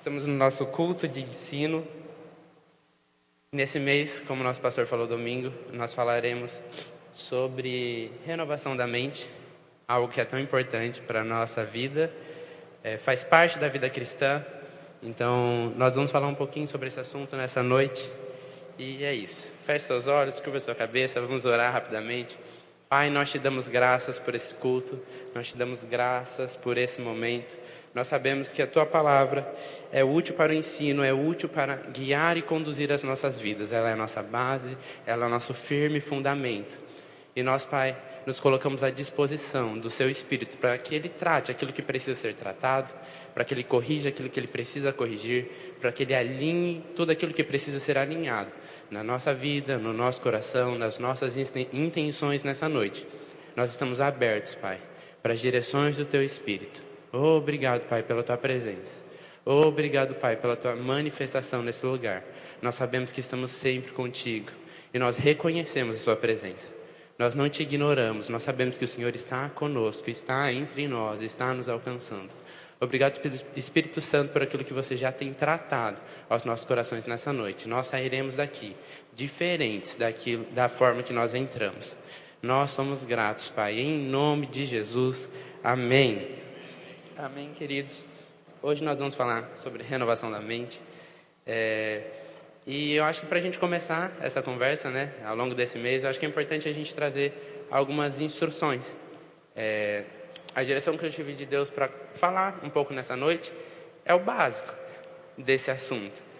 Estamos no nosso culto de ensino. Nesse mês, como nosso pastor falou domingo, nós falaremos sobre renovação da mente, algo que é tão importante para a nossa vida, é, faz parte da vida cristã. Então, nós vamos falar um pouquinho sobre esse assunto nessa noite. E é isso. Feche seus olhos, curva sua cabeça, vamos orar rapidamente. Pai, nós te damos graças por esse culto, nós te damos graças por esse momento. Nós sabemos que a tua palavra é útil para o ensino, é útil para guiar e conduzir as nossas vidas. Ela é a nossa base, ela é o nosso firme fundamento. E nós, Pai, nos colocamos à disposição do Seu Espírito para que Ele trate aquilo que precisa ser tratado, para que Ele corrija aquilo que Ele precisa corrigir, para que Ele alinhe tudo aquilo que precisa ser alinhado na nossa vida, no nosso coração, nas nossas intenções nessa noite. Nós estamos abertos, Pai, para as direções do Teu Espírito. Obrigado, Pai, pela Tua presença. Obrigado, Pai, pela Tua manifestação nesse lugar. Nós sabemos que estamos sempre contigo e nós reconhecemos a Sua presença. Nós não te ignoramos, nós sabemos que o Senhor está conosco, está entre nós, está nos alcançando. Obrigado, Espírito Santo, por aquilo que você já tem tratado aos nossos corações nessa noite. Nós sairemos daqui diferentes daquilo, da forma que nós entramos. Nós somos gratos, Pai, em nome de Jesus. Amém. Amém, queridos. Hoje nós vamos falar sobre renovação da mente. É, e eu acho que para a gente começar essa conversa, né, ao longo desse mês, eu acho que é importante a gente trazer algumas instruções. É, a direção que eu tive de Deus para falar um pouco nessa noite é o básico desse assunto.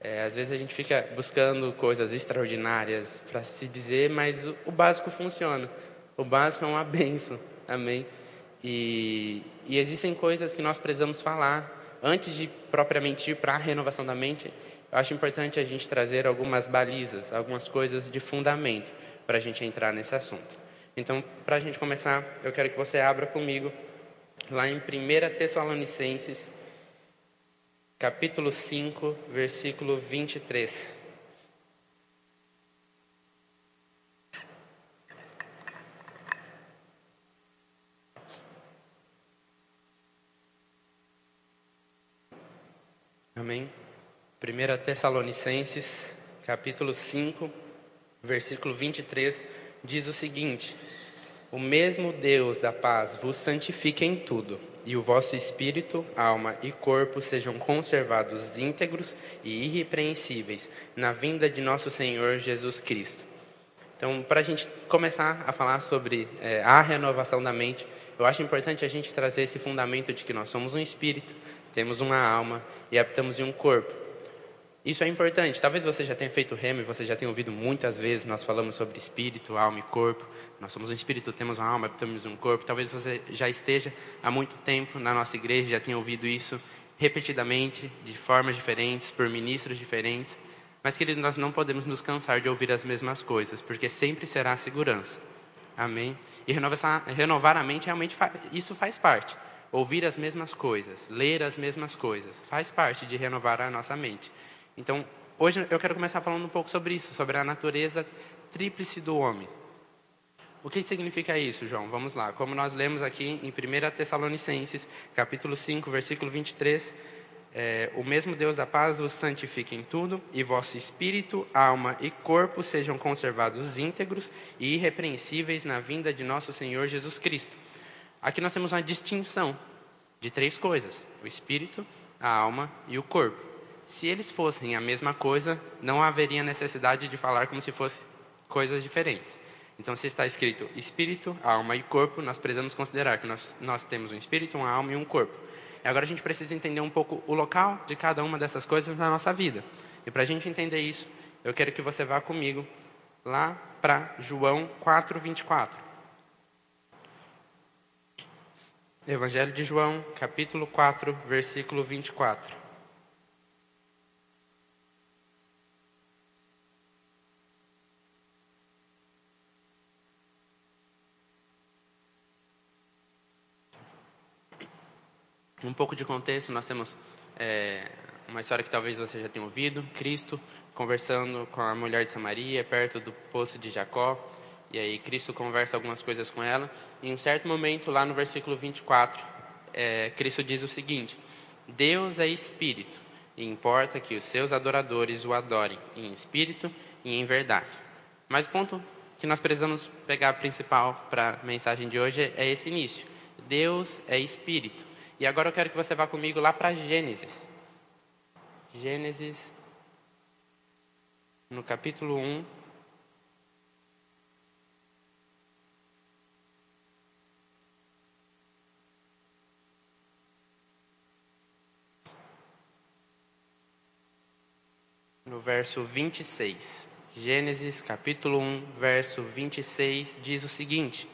É, às vezes a gente fica buscando coisas extraordinárias para se dizer, mas o, o, básico funciona. O básico é uma benção, amém? E, e existem coisas que nós precisamos falar antes de propriamente ir para a renovação da mente. Eu acho importante a gente trazer algumas balizas, algumas coisas de fundamento para a gente entrar nesse assunto. Então, para a gente começar, eu quero que você abra comigo lá em 1 Tessalonicenses, capítulo 5, versículo 23. Amém? 1 Tessalonicenses, capítulo 5, versículo 23, diz o seguinte: o mesmo Deus da paz vos santifique em tudo, e o vosso espírito, alma e corpo sejam conservados íntegros e irrepreensíveis na vinda de nosso Senhor Jesus Cristo. Então, para a gente começar a falar sobre é, a renovação da mente, eu acho importante a gente trazer esse fundamento de que nós somos um espírito, temos uma alma e habitamos em um corpo. Isso é importante. Talvez você já tenha feito remo e você já tenha ouvido muitas vezes nós falamos sobre espírito, alma e corpo. Nós somos um espírito, temos uma alma, temos um corpo. Talvez você já esteja há muito tempo na nossa igreja, já tenha ouvido isso repetidamente, de formas diferentes, por ministros diferentes. Mas, querido, nós não podemos nos cansar de ouvir as mesmas coisas, porque sempre será a segurança. Amém? E renovar, renovar a mente, realmente, isso faz parte. Ouvir as mesmas coisas, ler as mesmas coisas, faz parte de renovar a nossa mente. Então, hoje eu quero começar falando um pouco sobre isso, sobre a natureza tríplice do homem. O que significa isso, João? Vamos lá. Como nós lemos aqui em 1 Tessalonicenses, capítulo 5, versículo 23, é, o mesmo Deus da paz vos santifique em tudo, e vosso espírito, alma e corpo sejam conservados íntegros e irrepreensíveis na vinda de nosso Senhor Jesus Cristo. Aqui nós temos uma distinção de três coisas: o espírito, a alma e o corpo. Se eles fossem a mesma coisa, não haveria necessidade de falar como se fossem coisas diferentes. Então, se está escrito espírito, alma e corpo, nós precisamos considerar que nós, nós temos um espírito, uma alma e um corpo. E agora a gente precisa entender um pouco o local de cada uma dessas coisas na nossa vida. E para a gente entender isso, eu quero que você vá comigo lá para João 4, 24. Evangelho de João, capítulo 4, versículo 24. Um pouco de contexto, nós temos é, uma história que talvez você já tenha ouvido: Cristo conversando com a mulher de Samaria, perto do poço de Jacó. E aí Cristo conversa algumas coisas com ela. E em um certo momento, lá no versículo 24, é, Cristo diz o seguinte: Deus é espírito, e importa que os seus adoradores o adorem em espírito e em verdade. Mas o ponto que nós precisamos pegar principal para a mensagem de hoje é esse início. Deus é espírito. E agora eu quero que você vá comigo lá para Gênesis. Gênesis, no capítulo 1. No verso 26. Gênesis capítulo 1, verso 26 diz o seguinte: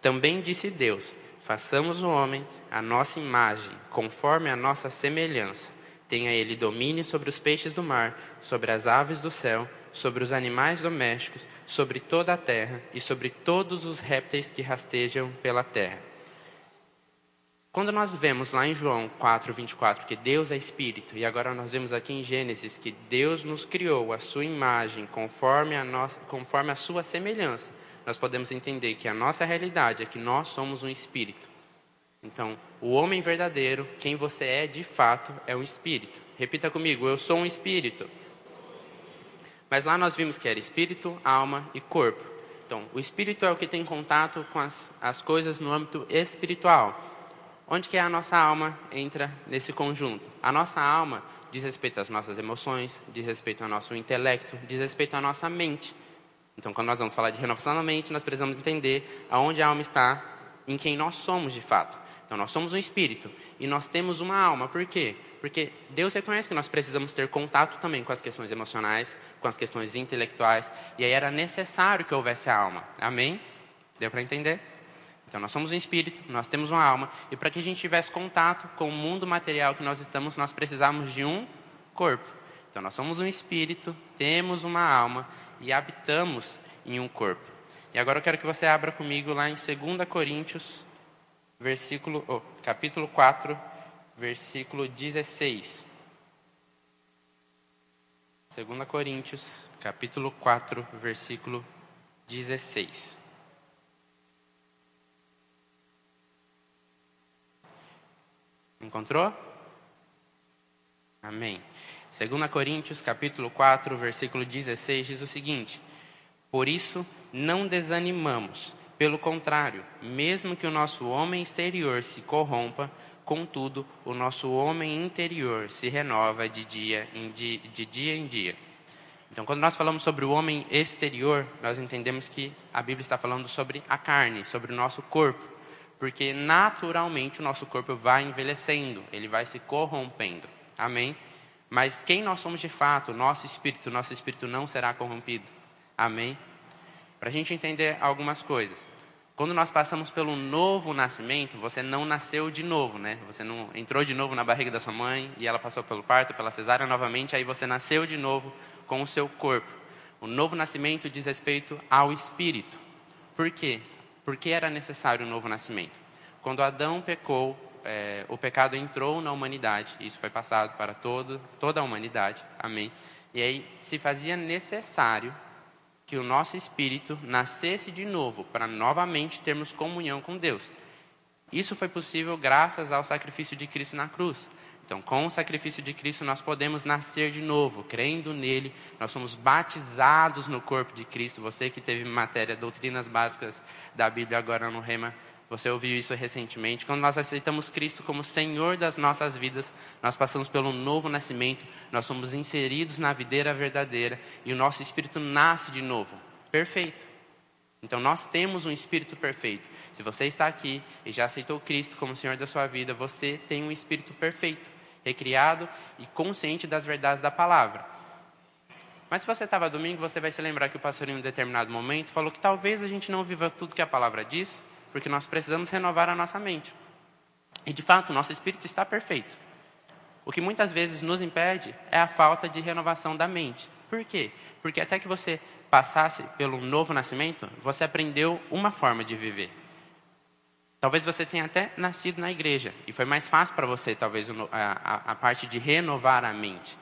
Também disse Deus: Façamos o homem a nossa imagem, conforme a nossa semelhança. Tenha ele domínio sobre os peixes do mar, sobre as aves do céu, sobre os animais domésticos, sobre toda a terra e sobre todos os répteis que rastejam pela terra. Quando nós vemos lá em João 4, 24 que Deus é Espírito, e agora nós vemos aqui em Gênesis que Deus nos criou a sua imagem conforme a, nossa, conforme a sua semelhança, nós podemos entender que a nossa realidade é que nós somos um Espírito. Então, o homem verdadeiro, quem você é de fato, é um Espírito. Repita comigo: eu sou um Espírito. Mas lá nós vimos que era Espírito, alma e corpo. Então, o Espírito é o que tem contato com as, as coisas no âmbito espiritual. Onde que a nossa alma entra nesse conjunto? A nossa alma diz respeito às nossas emoções, diz respeito ao nosso intelecto, diz respeito à nossa mente. Então, quando nós vamos falar de renovação da mente, nós precisamos entender aonde a alma está, em quem nós somos de fato. Então, nós somos um espírito e nós temos uma alma. Por quê? Porque Deus reconhece que nós precisamos ter contato também com as questões emocionais, com as questões intelectuais, e aí era necessário que houvesse a alma. Amém? Deu para entender? Então, nós somos um espírito, nós temos uma alma, e para que a gente tivesse contato com o mundo material que nós estamos, nós precisamos de um corpo. Então, nós somos um espírito, temos uma alma e habitamos em um corpo. E agora eu quero que você abra comigo lá em 2 Coríntios, versículo, oh, capítulo 4, versículo 16. 2 Coríntios, capítulo 4, versículo 16. Encontrou? Amém. 2 Coríntios, capítulo 4, versículo 16 diz o seguinte: Por isso não desanimamos, pelo contrário, mesmo que o nosso homem exterior se corrompa, contudo, o nosso homem interior se renova de dia em dia, de dia em dia. Então, quando nós falamos sobre o homem exterior, nós entendemos que a Bíblia está falando sobre a carne, sobre o nosso corpo porque naturalmente o nosso corpo vai envelhecendo, ele vai se corrompendo. Amém? Mas quem nós somos de fato, nosso espírito, nosso espírito não será corrompido. Amém? Para a gente entender algumas coisas. Quando nós passamos pelo novo nascimento, você não nasceu de novo, né? Você não entrou de novo na barriga da sua mãe e ela passou pelo parto, pela cesárea novamente, aí você nasceu de novo com o seu corpo. O novo nascimento diz respeito ao espírito. Por quê? Por que era necessário um novo nascimento? Quando Adão pecou, é, o pecado entrou na humanidade, isso foi passado para todo, toda a humanidade, amém? E aí se fazia necessário que o nosso espírito nascesse de novo, para novamente termos comunhão com Deus. Isso foi possível graças ao sacrifício de Cristo na cruz. Então, com o sacrifício de Cristo, nós podemos nascer de novo, crendo nele, nós somos batizados no corpo de Cristo. Você que teve matéria, doutrinas básicas da Bíblia agora no Rema, você ouviu isso recentemente. Quando nós aceitamos Cristo como Senhor das nossas vidas, nós passamos pelo novo nascimento, nós somos inseridos na videira verdadeira e o nosso espírito nasce de novo. Perfeito. Então nós temos um espírito perfeito. Se você está aqui e já aceitou Cristo como Senhor da sua vida, você tem um espírito perfeito recriado e consciente das verdades da palavra. Mas se você estava domingo, você vai se lembrar que o pastor, em um determinado momento, falou que talvez a gente não viva tudo que a palavra diz, porque nós precisamos renovar a nossa mente. E de fato, o nosso espírito está perfeito. O que muitas vezes nos impede é a falta de renovação da mente. Por quê? Porque até que você passasse pelo novo nascimento, você aprendeu uma forma de viver. Talvez você tenha até nascido na igreja e foi mais fácil para você, talvez, a, a, parte de renovar a mente.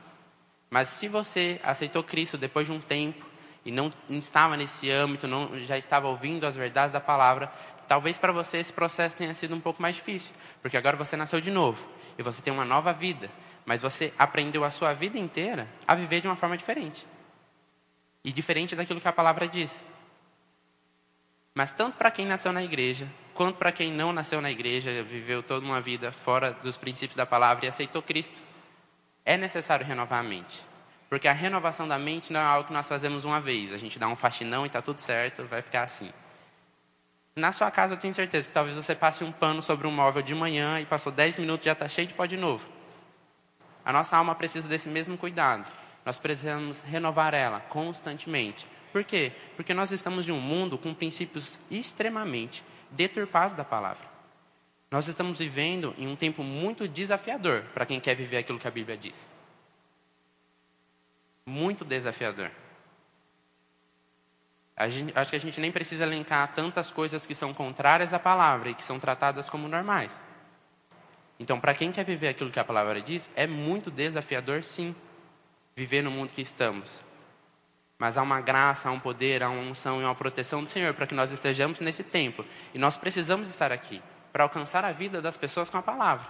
Mas se você aceitou Cristo depois de um tempo e não estava nesse âmbito, não já estava ouvindo as verdades da palavra, talvez para você esse processo tenha sido um pouco mais difícil, porque agora você nasceu de novo. e você tem uma nova vida, mas você aprendeu a sua vida inteira a viver de uma forma diferente. E diferente daquilo que a palavra diz. Mas tanto para quem nasceu na igreja, quanto para quem não nasceu na igreja, viveu toda uma vida fora dos princípios da palavra e aceitou Cristo, é necessário renovar a mente. Porque a renovação da mente não é algo que nós fazemos uma vez. A gente dá um faxinão e está tudo certo, vai ficar assim. Na sua casa, eu tenho certeza que talvez você passe um pano sobre um móvel de manhã e passou 10 minutos e já está cheio de pó de novo. A nossa alma precisa desse mesmo cuidado. Nós precisamos renovar ela constantemente. Por quê? Porque nós estamos em um mundo com princípios extremamente deturpados da palavra. Nós estamos vivendo em um tempo muito desafiador para quem quer viver aquilo que a Bíblia diz. Muito desafiador. Gente, acho que a gente nem precisa elencar tantas coisas que são contrárias à palavra e que são tratadas como normais. Então, para quem quer viver aquilo que a palavra diz, é muito desafiador, sim, viver no mundo que estamos. Mas há uma graça, há um poder, há uma unção e uma proteção do Senhor para que nós estejamos nesse tempo. E nós precisamos estar aqui para alcançar a vida das pessoas com a palavra.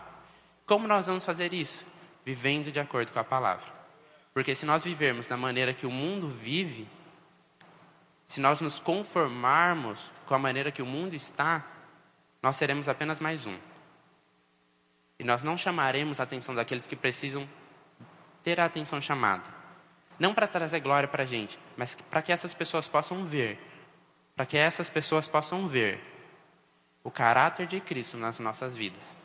Como nós vamos fazer isso? Vivendo de acordo com a palavra. Porque se nós vivermos da maneira que o mundo vive, se nós nos conformarmos com a maneira que o mundo está, nós seremos apenas mais um. E nós não chamaremos a atenção daqueles que precisam ter a atenção chamada. Não para trazer glória para a gente, mas para que essas pessoas possam ver. Para que essas pessoas possam ver o caráter de Cristo nas nossas vidas.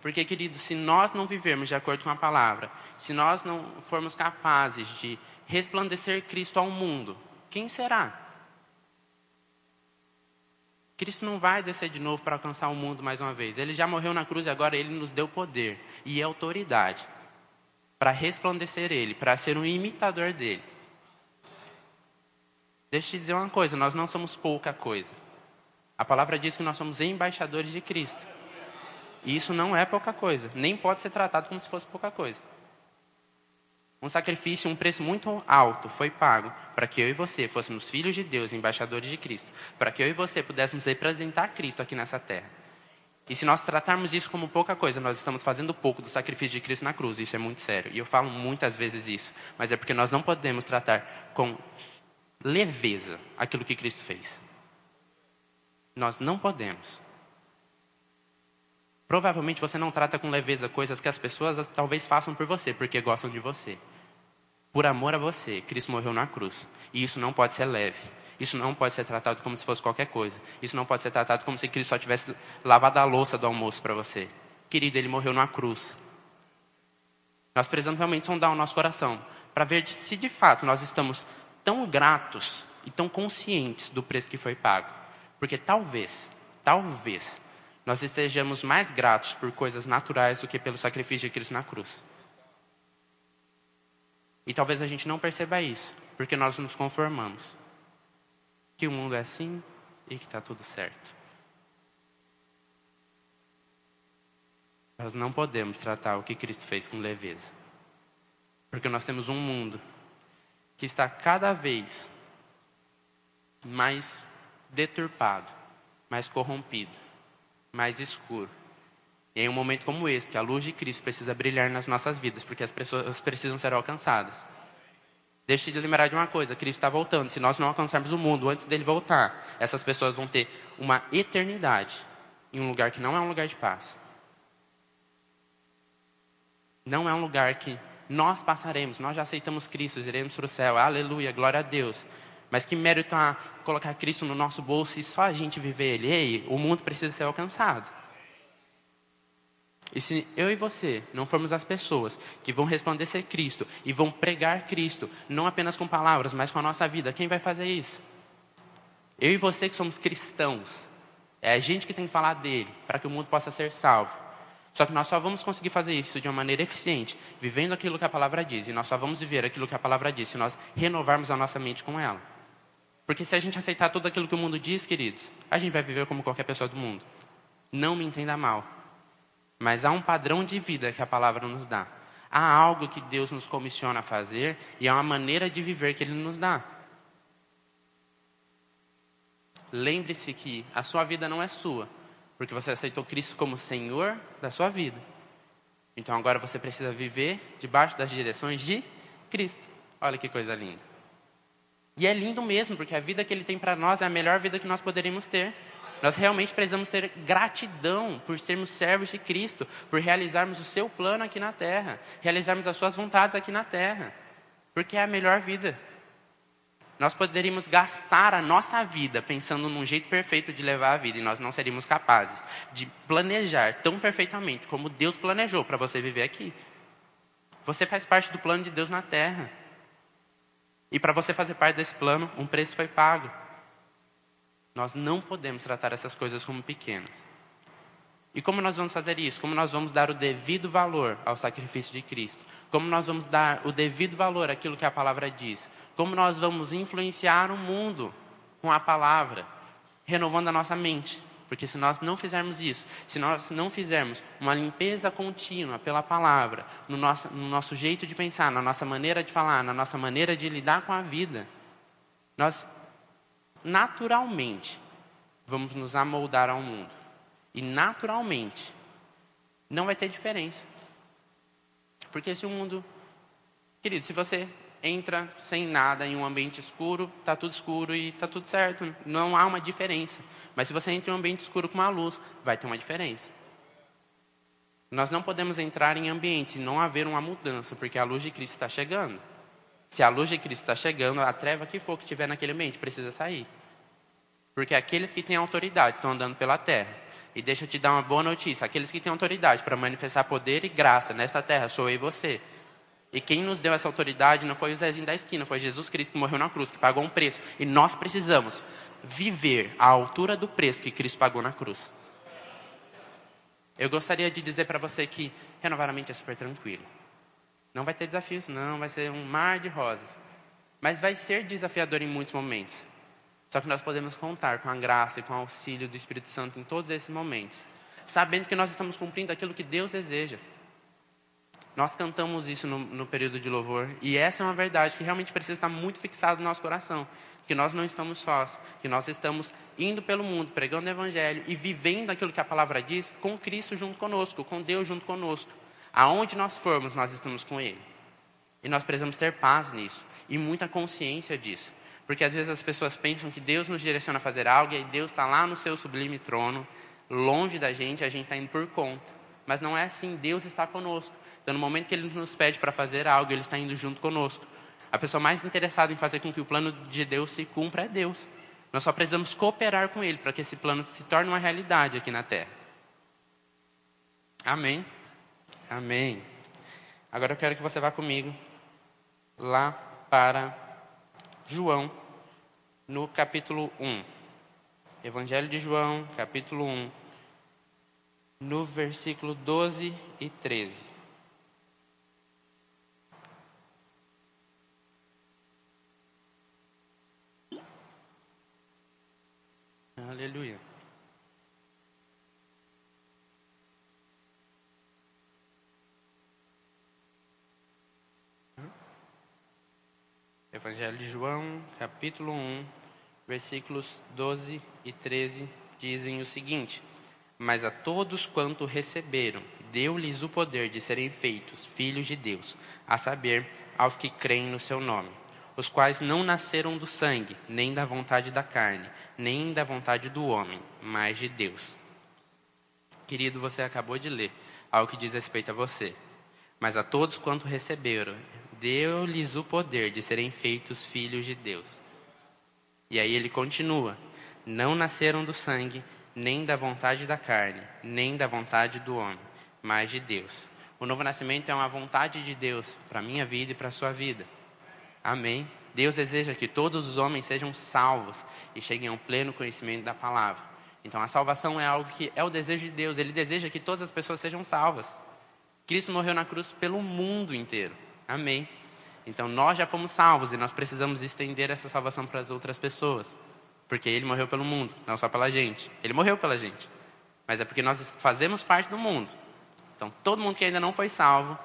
Porque, querido, se nós não vivermos de acordo com a palavra, se nós não formos capazes de resplandecer Cristo ao mundo, quem será? Cristo não vai descer de novo para alcançar o mundo mais uma vez. Ele já morreu na cruz e agora ele nos deu poder e autoridade para resplandecer Ele, para ser um imitador dele. Deixa eu te dizer uma coisa: nós não somos pouca coisa. A palavra diz que nós somos embaixadores de Cristo. E isso não é pouca coisa, nem pode ser tratado como se fosse pouca coisa. Um sacrifício, um preço muito alto foi pago para que eu e você fôssemos filhos de Deus, embaixadores de Cristo, para que eu e você pudéssemos representar Cristo aqui nessa terra. E se nós tratarmos isso como pouca coisa, nós estamos fazendo pouco do sacrifício de Cristo na cruz. Isso é muito sério. E eu falo muitas vezes isso. Mas é porque nós não podemos tratar com leveza aquilo que Cristo fez. Nós não podemos. Provavelmente você não trata com leveza coisas que as pessoas talvez façam por você, porque gostam de você. Por amor a você, Cristo morreu na cruz. E isso não pode ser leve. Isso não pode ser tratado como se fosse qualquer coisa. Isso não pode ser tratado como se Cristo só tivesse lavado a louça do almoço para você. Querido, ele morreu numa cruz. Nós precisamos realmente sondar o nosso coração para ver se de fato nós estamos tão gratos e tão conscientes do preço que foi pago. Porque talvez, talvez, nós estejamos mais gratos por coisas naturais do que pelo sacrifício de Cristo na cruz. E talvez a gente não perceba isso, porque nós nos conformamos que o mundo é assim e que está tudo certo. Nós não podemos tratar o que Cristo fez com leveza. Porque nós temos um mundo que está cada vez mais deturpado, mais corrompido, mais escuro. E em um momento como esse, que a luz de Cristo precisa brilhar nas nossas vidas, porque as pessoas precisam ser alcançadas. Deixe de lembrar de uma coisa: Cristo está voltando. Se nós não alcançarmos o mundo antes dele voltar, essas pessoas vão ter uma eternidade em um lugar que não é um lugar de paz. Não é um lugar que nós passaremos, nós já aceitamos Cristo, iremos para o céu, aleluia, glória a Deus. Mas que mérito há colocar Cristo no nosso bolso e só a gente viver Ele? Ei, o mundo precisa ser alcançado. E se eu e você não formos as pessoas que vão resplandecer Cristo e vão pregar Cristo, não apenas com palavras, mas com a nossa vida, quem vai fazer isso? Eu e você que somos cristãos. É a gente que tem que falar dele, para que o mundo possa ser salvo. Só que nós só vamos conseguir fazer isso de uma maneira eficiente, vivendo aquilo que a palavra diz. E nós só vamos viver aquilo que a palavra diz se nós renovarmos a nossa mente com ela. Porque se a gente aceitar tudo aquilo que o mundo diz, queridos, a gente vai viver como qualquer pessoa do mundo. Não me entenda mal. Mas há um padrão de vida que a palavra nos dá. Há algo que Deus nos comissiona a fazer e há uma maneira de viver que Ele nos dá. Lembre-se que a sua vida não é sua, Porque você aceitou Cristo como Senhor da sua vida. Então agora você precisa viver debaixo das direções de Cristo. Olha que coisa linda. E é lindo mesmo, porque a vida que Ele tem para nós é a melhor vida que nós poderíamos ter. Nós realmente precisamos ter gratidão por sermos servos de Cristo, por realizarmos o seu plano aqui na terra, realizarmos as suas vontades aqui na terra, porque é a melhor vida. Nós poderíamos gastar a nossa vida pensando num jeito perfeito de levar a vida e nós não seríamos capazes de planejar tão perfeitamente como Deus planejou para você viver aqui. Você faz parte do plano de Deus na terra. E para você fazer parte desse plano, um preço foi pago. Nós não podemos tratar essas coisas como pequenas. E como nós vamos fazer isso? Como nós vamos dar o devido valor ao sacrifício de Cristo? Como nós vamos dar o devido valor àquilo que a palavra diz? Como nós vamos influenciar o mundo com a palavra, renovando a nossa mente? Porque se nós não fizermos isso, se nós não fizermos uma limpeza contínua pela palavra, no nosso, no nosso jeito de pensar, na nossa maneira de falar, na nossa maneira de lidar com a vida, nós naturalmente vamos nos amoldar ao mundo. E naturalmente, não vai ter diferença. Porque se o mundo. Querido, se você entra sem nada em um ambiente escuro, está tudo escuro e está tudo certo. Não há uma diferença. Mas se você entra em um ambiente escuro com uma luz, vai ter uma diferença. Nós não podemos entrar em ambientes e não haver uma mudança, porque a luz de Cristo está chegando. Se a luz de Cristo está chegando, a treva que for que estiver naquele ambiente precisa sair. Porque aqueles que têm autoridade estão andando pela terra. E deixa eu te dar uma boa notícia: aqueles que têm autoridade para manifestar poder e graça nesta terra sou eu e você. E quem nos deu essa autoridade não foi o Zezinho da esquina, foi Jesus Cristo que morreu na cruz, que pagou um preço. E nós precisamos viver à altura do preço que Cristo pagou na cruz. Eu gostaria de dizer para você que renovar a mente é super tranquilo. Não vai ter desafios, não, vai ser um mar de rosas. Mas vai ser desafiador em muitos momentos. Só que nós podemos contar com a graça e com o auxílio do Espírito Santo em todos esses momentos, sabendo que nós estamos cumprindo aquilo que Deus deseja. Nós cantamos isso no, no, período de louvor, e essa é uma verdade que realmente precisa estar muito fixada no nosso coração: que nós não estamos sós, que nós estamos indo pelo mundo, pregando o Evangelho e vivendo aquilo que a palavra diz com Cristo junto conosco, com Deus junto conosco. Aonde nós formos, nós estamos com Ele. E nós precisamos ter paz nisso e muita consciência disso. Porque às vezes as pessoas pensam que Deus nos direciona a fazer algo e aí Deus está lá no seu sublime trono, longe da gente, a gente está indo por conta. Mas não é assim, Deus está conosco. Então, no momento que Ele nos pede para fazer algo, Ele está indo junto conosco. A pessoa mais interessada em fazer com que o plano de Deus se cumpra é Deus. Nós só precisamos cooperar com Ele para que esse plano se torne uma realidade aqui na Terra. Amém? Amém. Agora eu quero que você vá comigo lá para João, no capítulo 1. Evangelho de João, capítulo 1, no versículo 12 e 13. Aleluia. Evangelho de João, capítulo 1, versículos 12 e 13 dizem o seguinte: Mas a todos quanto receberam, deu-lhes o poder de serem feitos filhos de Deus, a saber, aos que creem no seu nome, os quais não nasceram do sangue, nem da vontade da carne, nem da vontade do homem, mas de Deus. Querido, você acabou de ler algo que diz respeito a você. Mas a todos quanto receberam, deu-lhes o poder de serem feitos filhos de Deus. E aí ele continua: Não nasceram do sangue, nem da vontade da carne, nem da vontade do homem, mas de Deus. O novo nascimento é uma vontade de Deus para a minha vida e para a sua vida. Amém. Deus deseja que todos os homens sejam salvos e cheguem ao pleno conhecimento da palavra. Então a salvação é algo que é o desejo de Deus. Ele deseja que todas as pessoas sejam salvas. Cristo morreu na cruz pelo mundo inteiro. Amém. Então nós já fomos salvos e nós precisamos estender essa salvação para as outras pessoas. Porque ele morreu pelo mundo, não só pela gente. Ele morreu pela gente. Mas é porque nós fazemos parte do mundo. Então todo mundo que ainda não foi salvo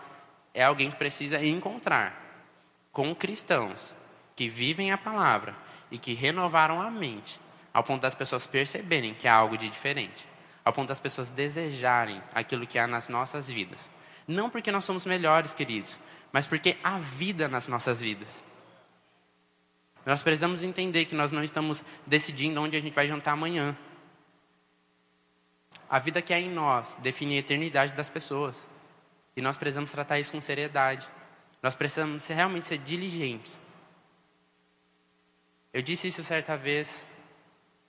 é alguém que precisa encontrar com cristãos que vivem a palavra e que renovaram a mente, ao ponto das pessoas perceberem que há algo de diferente. ao ponto das pessoas desejarem aquilo que há nas nossas vidas. Não porque nós somos melhores, queridos, mas porque há vida nas nossas vidas. Nós precisamos entender que nós não estamos decidindo onde a gente vai jantar amanhã. A vida que há em nós define a eternidade das pessoas. E nós precisamos tratar isso com seriedade. Nós precisamos realmente ser diligentes. Eu disse isso certa vez,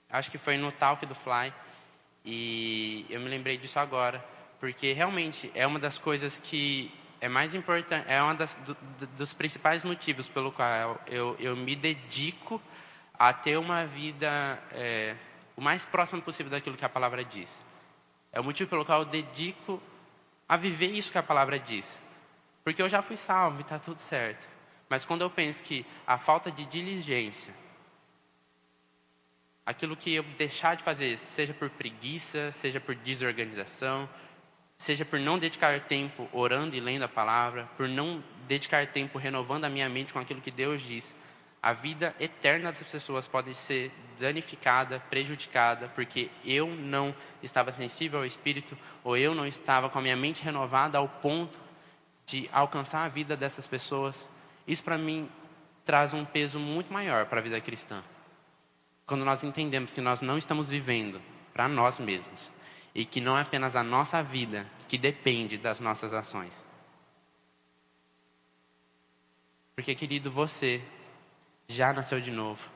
acho que foi no Talk do Fly, e eu me lembrei disso agora, porque realmente é uma das coisas que é mais importante, é um do, dos principais motivos pelo qual eu, eu me dedico a ter uma vida é, o mais próximo possível daquilo que a palavra diz. É o motivo pelo qual eu dedico a viver isso que a palavra diz. Porque eu já fui salvo e está tudo certo. Mas quando eu penso que a falta de diligência, aquilo que eu deixar de fazer, seja por preguiça, seja por desorganização, seja por não dedicar tempo orando e lendo a palavra, por não dedicar tempo renovando a minha mente com aquilo que Deus diz, a vida eterna das pessoas pode ser danificada, prejudicada, porque eu não estava sensível ao Espírito, ou eu não estava com a minha mente renovada ao ponto de alcançar a vida dessas pessoas. Isso para mim traz um peso muito maior para a vida cristã. Quando nós entendemos que nós não estamos vivendo para nós mesmos, e que não é apenas a nossa vida que depende das nossas ações. Porque, querido, você já nasceu de novo,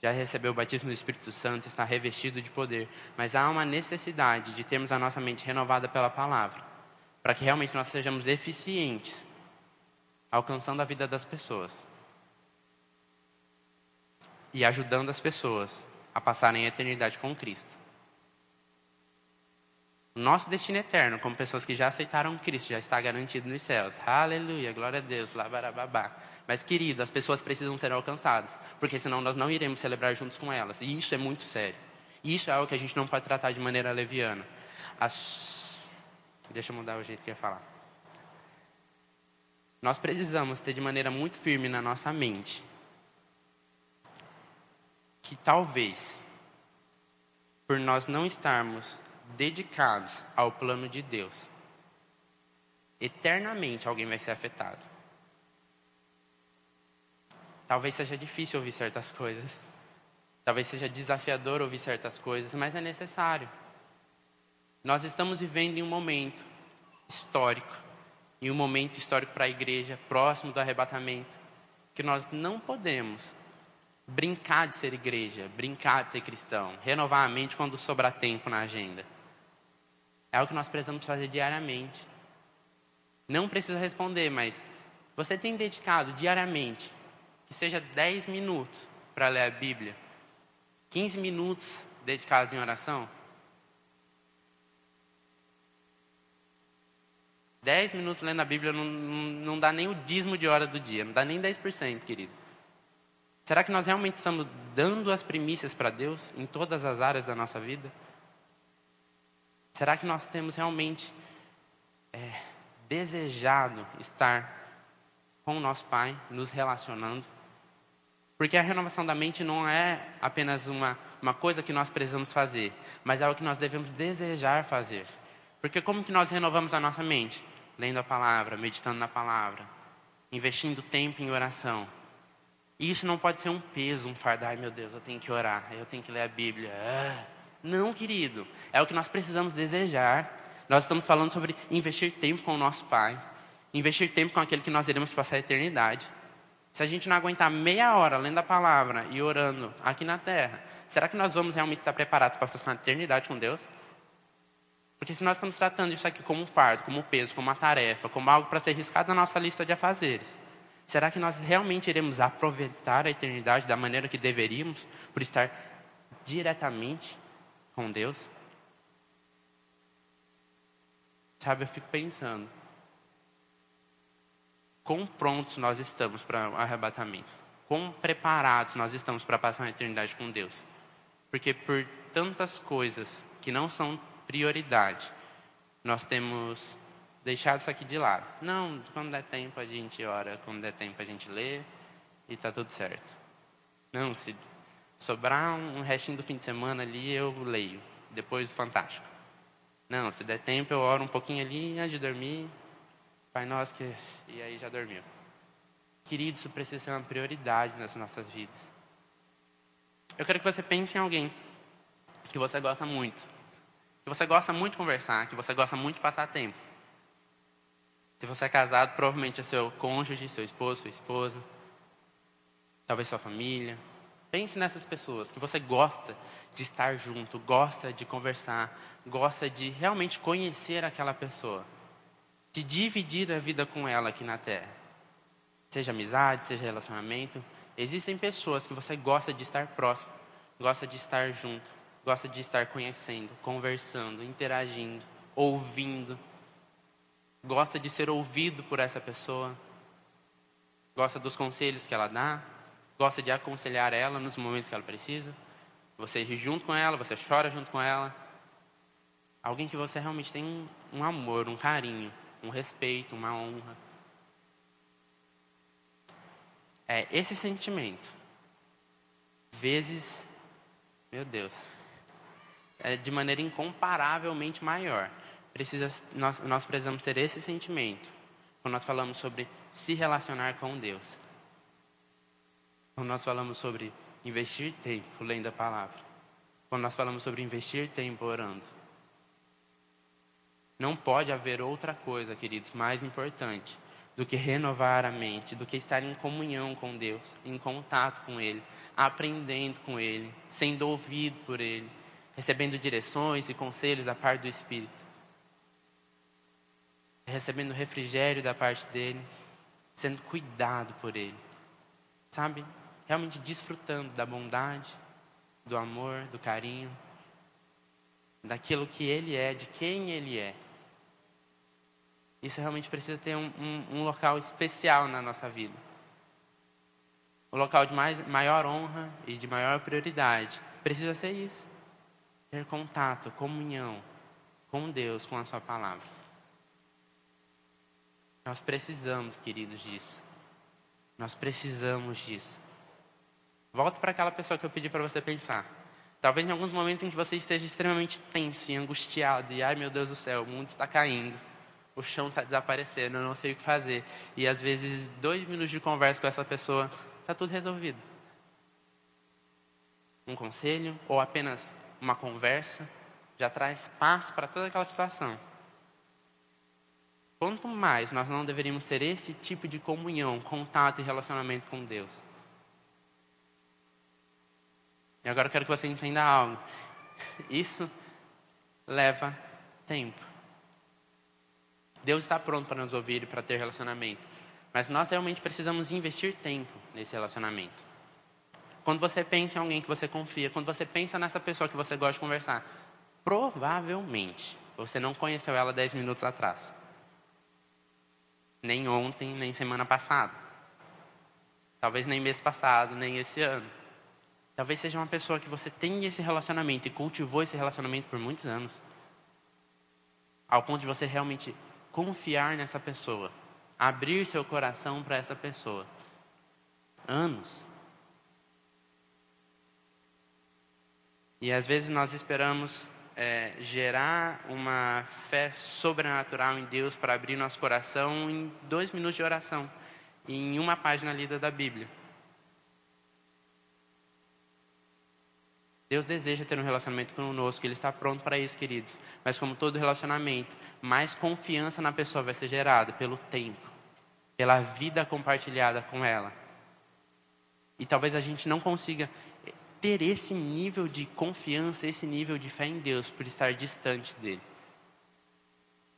já recebeu o batismo do Espírito Santo, está revestido de poder, mas há uma necessidade de termos a nossa mente renovada pela palavra, para que realmente nós sejamos eficientes, alcançando a vida das pessoas e ajudando as pessoas a passarem a eternidade com Cristo. Nosso destino eterno, como pessoas que já aceitaram Cristo, já está garantido nos céus. Aleluia, glória a Deus, labarababá. Mas, querido, as pessoas precisam ser alcançadas, porque senão nós não iremos celebrar juntos com elas. E isso é muito sério. Isso é algo que a gente não pode tratar de maneira leviana. As... Deixa eu mudar o jeito que eu ia falar. Nós precisamos ter de maneira muito firme na nossa mente que talvez, por nós não estarmos dedicados ao plano de Deus, eternamente alguém vai ser afetado. Talvez seja difícil ouvir certas coisas, talvez seja desafiador ouvir certas coisas, mas é necessário. Nós estamos vivendo em um momento histórico, em um momento histórico para a igreja, próximo do arrebatamento, que nós não podemos brincar de ser igreja, brincar de ser cristão, renovar a mente quando sobrar tempo na agenda. É o que nós precisamos fazer diariamente. Não precisa responder, mas você tem dedicado diariamente, que seja 10 minutos para ler a Bíblia, 15 minutos dedicados em oração? 10 minutos lendo a Bíblia não, não, não dá nem o dízimo de hora do dia, não dá nem 10%, querido. Será que nós realmente estamos dando as primícias para Deus em todas as áreas da nossa vida? Será que nós temos realmente é, desejado estar com o nosso Pai, nos relacionando? Porque a renovação da mente não é apenas uma, uma coisa que nós precisamos fazer, mas é o que nós devemos desejar fazer. Porque como que nós renovamos a nossa mente? Lendo a palavra, meditando na palavra, investindo tempo em oração. E isso não pode ser um peso, um fardo. Ai meu Deus, eu tenho que orar, eu tenho que ler a Bíblia. Ah. Não, querido. É o que nós precisamos desejar. Nós estamos falando sobre investir tempo com o nosso Pai. Investir tempo com aquele que nós iremos passar a eternidade. Se a gente não aguentar meia hora lendo a palavra e orando aqui na terra, será que nós vamos realmente estar preparados para passar a eternidade com Deus? Porque se nós estamos tratando isso aqui como um fardo, como um peso, como uma tarefa, como algo para ser riscado na nossa lista de afazeres, será que nós realmente iremos aproveitar a eternidade da maneira que deveríamos, por estar diretamente com Deus? Sabe, eu fico pensando. Quão prontos nós estamos para o arrebatamento? Quão preparados nós estamos para passar a eternidade com Deus? Porque por tantas coisas que não são prioridade, nós temos deixado isso aqui de lado. Não, quando der tempo a gente ora, quando der tempo a gente lê e está tudo certo. Não, se Sobrar um restinho do fim de semana ali, eu leio, depois do Fantástico. Não, se der tempo eu oro um pouquinho ali antes de dormir. Pai nosso que. E aí já dormiu. Querido, isso precisa ser uma prioridade nas nossas vidas. Eu quero que você pense em alguém que você gosta muito. Que você gosta muito de conversar, que você gosta muito de passar tempo. Se você é casado, provavelmente é seu cônjuge, seu esposo, sua esposa. Talvez sua família. Pense nessas pessoas que você gosta de estar junto, gosta de conversar, gosta de realmente conhecer aquela pessoa, de dividir a vida com ela aqui na Terra. Seja amizade, seja relacionamento. Existem pessoas que você gosta de estar próximo, gosta de estar junto, gosta de estar conhecendo, conversando, interagindo, ouvindo. Gosta de ser ouvido por essa pessoa. Gosta dos conselhos que ela dá, gosta de aconselhar ela nos momentos que ela precisa. Você ri junto com ela, você chora junto com ela. Alguém que você realmente tem um, um amor, um carinho, um respeito, uma honra. É esse sentimento, vezes, meu Deus, é de maneira incomparavelmente maior. Precisa, nós, nós precisamos ter esse sentimento quando nós falamos sobre se relacionar com Deus. Quando nós falamos sobre investir tempo lendo a palavra. Quando nós falamos sobre investir tempo orando. Não pode haver outra coisa, queridos, mais importante do que renovar a mente, do que estar em comunhão com Deus, em contato com Ele, aprendendo com Ele, sendo ouvido por Ele, recebendo direções e conselhos da parte do Espírito, recebendo refrigério da parte dele, sendo cuidado por Ele, sabe? realmente desfrutando da bondade, do amor, do carinho, daquilo que Ele é, de quem Ele é. Isso realmente precisa ter um, um, um local especial na nossa vida. O local de mais, maior honra e de maior prioridade precisa ser isso. Ter contato, comunhão com Deus, com a Sua palavra. Nós precisamos, queridos, disso. Nós precisamos disso. Volta para aquela pessoa que eu pedi para você pensar. Talvez em alguns momentos em que você esteja extremamente tenso e angustiado, e ai meu Deus do céu, o mundo está caindo, o chão está desaparecendo, eu não sei o que fazer. E às vezes, dois minutos de conversa com essa pessoa, está tudo resolvido. Um conselho ou apenas uma conversa já traz paz para toda aquela situação. Quanto mais nós não deveríamos ter esse tipo de comunhão, contato e relacionamento com Deus. E agora eu quero que você entenda algo. Isso leva tempo. Deus está pronto para nos ouvir e para ter relacionamento. Mas nós realmente precisamos investir tempo nesse relacionamento. Quando você pensa em alguém que você confia, quando você pensa nessa pessoa que você gosta de conversar, provavelmente você não conheceu ela dez minutos atrás. Nem ontem, nem semana passada. Talvez nem mês passado, nem esse ano. Talvez seja uma pessoa que você tem esse relacionamento e cultivou esse relacionamento por muitos anos. Ao ponto de você realmente confiar nessa pessoa, abrir seu coração para essa pessoa. Anos. E às vezes nós esperamos é, gerar uma fé sobrenatural em Deus para abrir nosso coração em dois minutos de oração, em uma página lida da Bíblia. Deus deseja ter um relacionamento conosco, Ele está pronto para isso, queridos. Mas como todo relacionamento, mais confiança na pessoa vai ser gerada pelo tempo, pela vida compartilhada com ela. E talvez a gente não consiga ter esse nível de confiança, esse nível de fé em Deus por estar distante dele.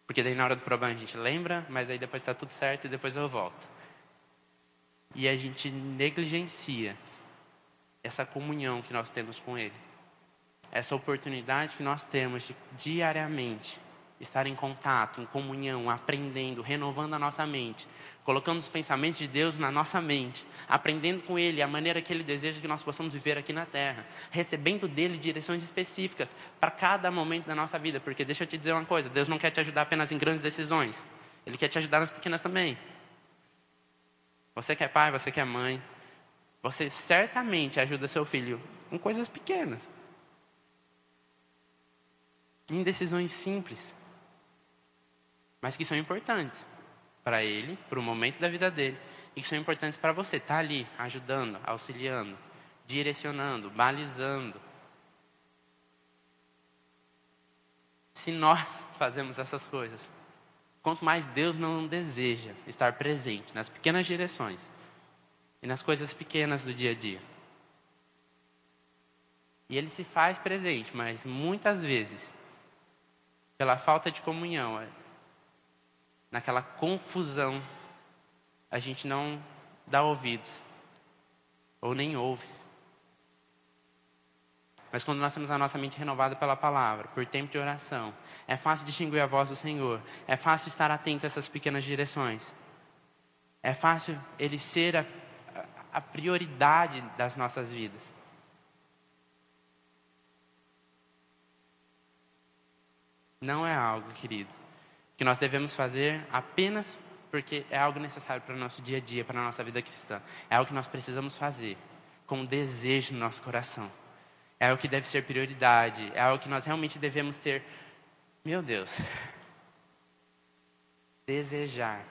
Porque daí na hora do problema a gente lembra, mas aí depois está tudo certo e depois eu volto. E a gente negligencia essa comunhão que nós temos com Ele. Essa oportunidade que nós temos de diariamente estar em contato, em comunhão, aprendendo, renovando a nossa mente, colocando os pensamentos de Deus na nossa mente, aprendendo com Ele a maneira que Ele deseja que nós possamos viver aqui na terra, recebendo dele direções específicas para cada momento da nossa vida, porque deixa eu te dizer uma coisa: Deus não quer te ajudar apenas em grandes decisões, Ele quer te ajudar nas pequenas também. Você que é pai, você que é mãe, você certamente ajuda seu filho em coisas pequenas. em decisões simples, mas que são importantes para ele, para o momento da vida dele, e que são importantes para você. Estar tá ali ajudando, auxiliando, direcionando, balizando. Se nós fazemos essas coisas, quanto mais Deus não deseja estar presente nas pequenas direções e nas coisas pequenas do dia a dia. E ele se faz presente, mas muitas vezes, pela falta de comunhão, naquela confusão, a gente não dá ouvidos, ou nem ouve. Mas quando nós temos a nossa mente renovada pela palavra, por tempo de oração, é fácil distinguir a voz do Senhor, é fácil estar atento a essas pequenas direções, é fácil Ele ser a, a prioridade das nossas vidas. Não é algo, querido, que nós devemos fazer apenas porque é algo necessário para o nosso dia a dia, para a nossa vida cristã. É algo que nós precisamos fazer com desejo no nosso coração. É algo que deve ser prioridade. É algo que nós realmente devemos ter. Meu Deus. Desejar.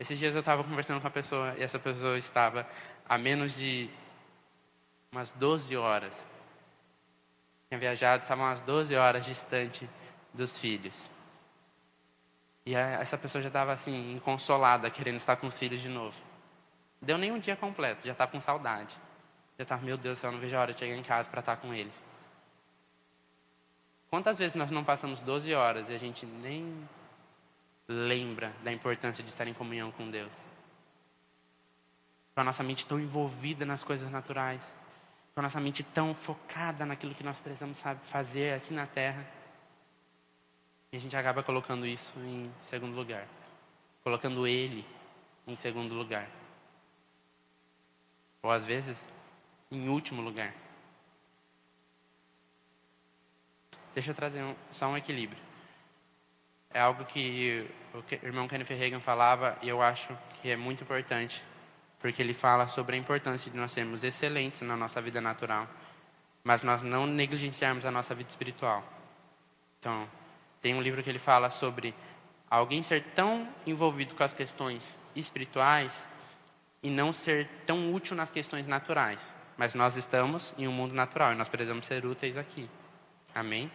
Esses dias eu estava conversando com uma pessoa e essa pessoa estava a menos de umas 12 horas. Tinha viajado, estava umas 12 horas distante dos filhos. E essa pessoa já estava assim, inconsolada, querendo estar com os filhos de novo. Deu nem um dia completo, já estava com saudade. Já estava, meu Deus do céu, não vejo a hora de chegar em casa para estar com eles. Quantas vezes nós não passamos 12 horas e a gente nem lembra da importância de estar em comunhão com Deus? Com a nossa mente tão envolvida nas coisas naturais, com a nossa mente tão focada naquilo que nós precisamos sabe, fazer aqui na terra. A gente acaba colocando isso em segundo lugar. Colocando Ele em segundo lugar. Ou às vezes, em último lugar. Deixa eu trazer um, só um equilíbrio. É algo que o irmão Kenneth Reagan falava e eu acho que é muito importante, porque ele fala sobre a importância de nós sermos excelentes na nossa vida natural, mas nós não negligenciarmos a nossa vida espiritual. Então, tem um livro que ele fala sobre alguém ser tão envolvido com as questões espirituais e não ser tão útil nas questões naturais. Mas nós estamos em um mundo natural e nós precisamos ser úteis aqui. Amém?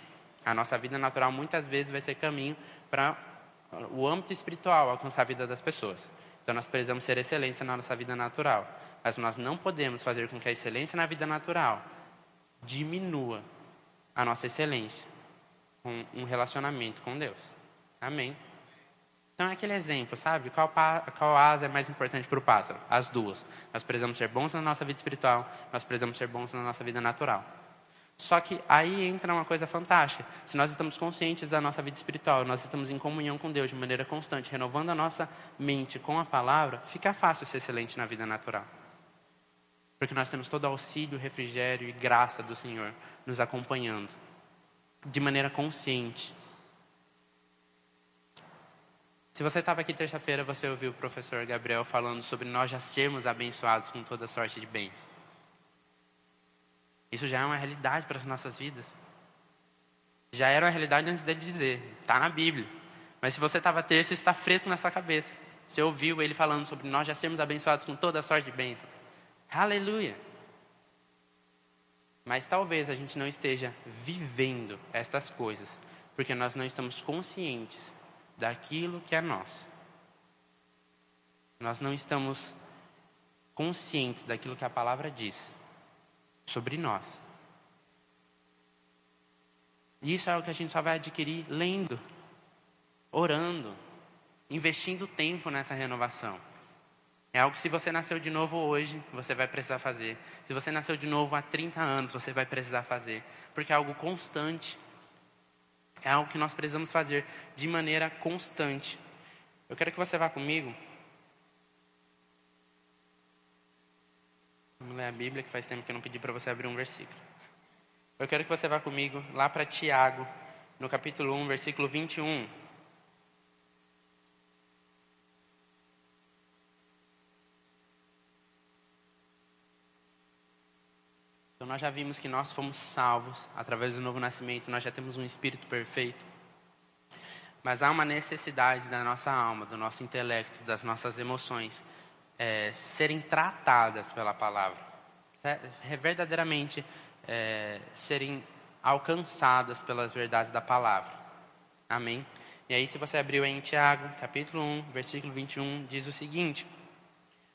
A nossa vida natural muitas vezes vai ser caminho para o âmbito espiritual alcançar a vida das pessoas. Então nós precisamos ser excelência na nossa vida natural. Mas nós não podemos fazer com que a excelência na vida natural diminua a nossa excelência com um relacionamento com Deus. Amém. Então é aquele exemplo, sabe? Qual, qual asa é mais importante para o pássaro? As duas. Nós precisamos ser bons na nossa vida espiritual, nós precisamos ser bons na nossa vida natural. Só que aí entra uma coisa fantástica. Se nós estamos conscientes da nossa vida espiritual, nós estamos em comunhão com Deus de maneira constante, renovando a nossa mente com a palavra, fica fácil ser excelente na vida natural. Porque nós temos todo o auxílio, refrigério e graça do Senhor nos acompanhando de maneira consciente. Se você estava aqui terça-feira, você ouviu o professor Gabriel falando sobre nós já sermos abençoados com toda sorte de bênçãos. Isso já é uma realidade para as nossas vidas. Já era uma realidade antes dele dizer, está na Bíblia. Mas se você estava terça, isso está fresco na sua cabeça. Você ouviu ele falando sobre nós já sermos abençoados com toda sorte de bênçãos. Aleluia! Mas talvez a gente não esteja vivendo estas coisas, porque nós não estamos conscientes daquilo que é nosso. Nós não estamos conscientes daquilo que a palavra diz sobre nós. E isso é o que a gente só vai adquirir lendo, orando, investindo tempo nessa renovação. É algo que se você nasceu de novo hoje, você vai precisar fazer. Se você nasceu de novo há 30 anos, você vai precisar fazer. Porque é algo constante. É algo que nós precisamos fazer de maneira constante. Eu quero que você vá comigo. Vamos ler a Bíblia, que faz tempo que eu não pedi para você abrir um versículo. Eu quero que você vá comigo lá para Tiago, no capítulo 1, versículo 21. Então nós já vimos que nós fomos salvos através do novo nascimento, nós já temos um espírito perfeito. Mas há uma necessidade da nossa alma, do nosso intelecto, das nossas emoções é, serem tratadas pela palavra, verdadeiramente é, serem alcançadas pelas verdades da palavra. Amém? E aí, se você abriu em Tiago, capítulo 1, versículo 21, diz o seguinte: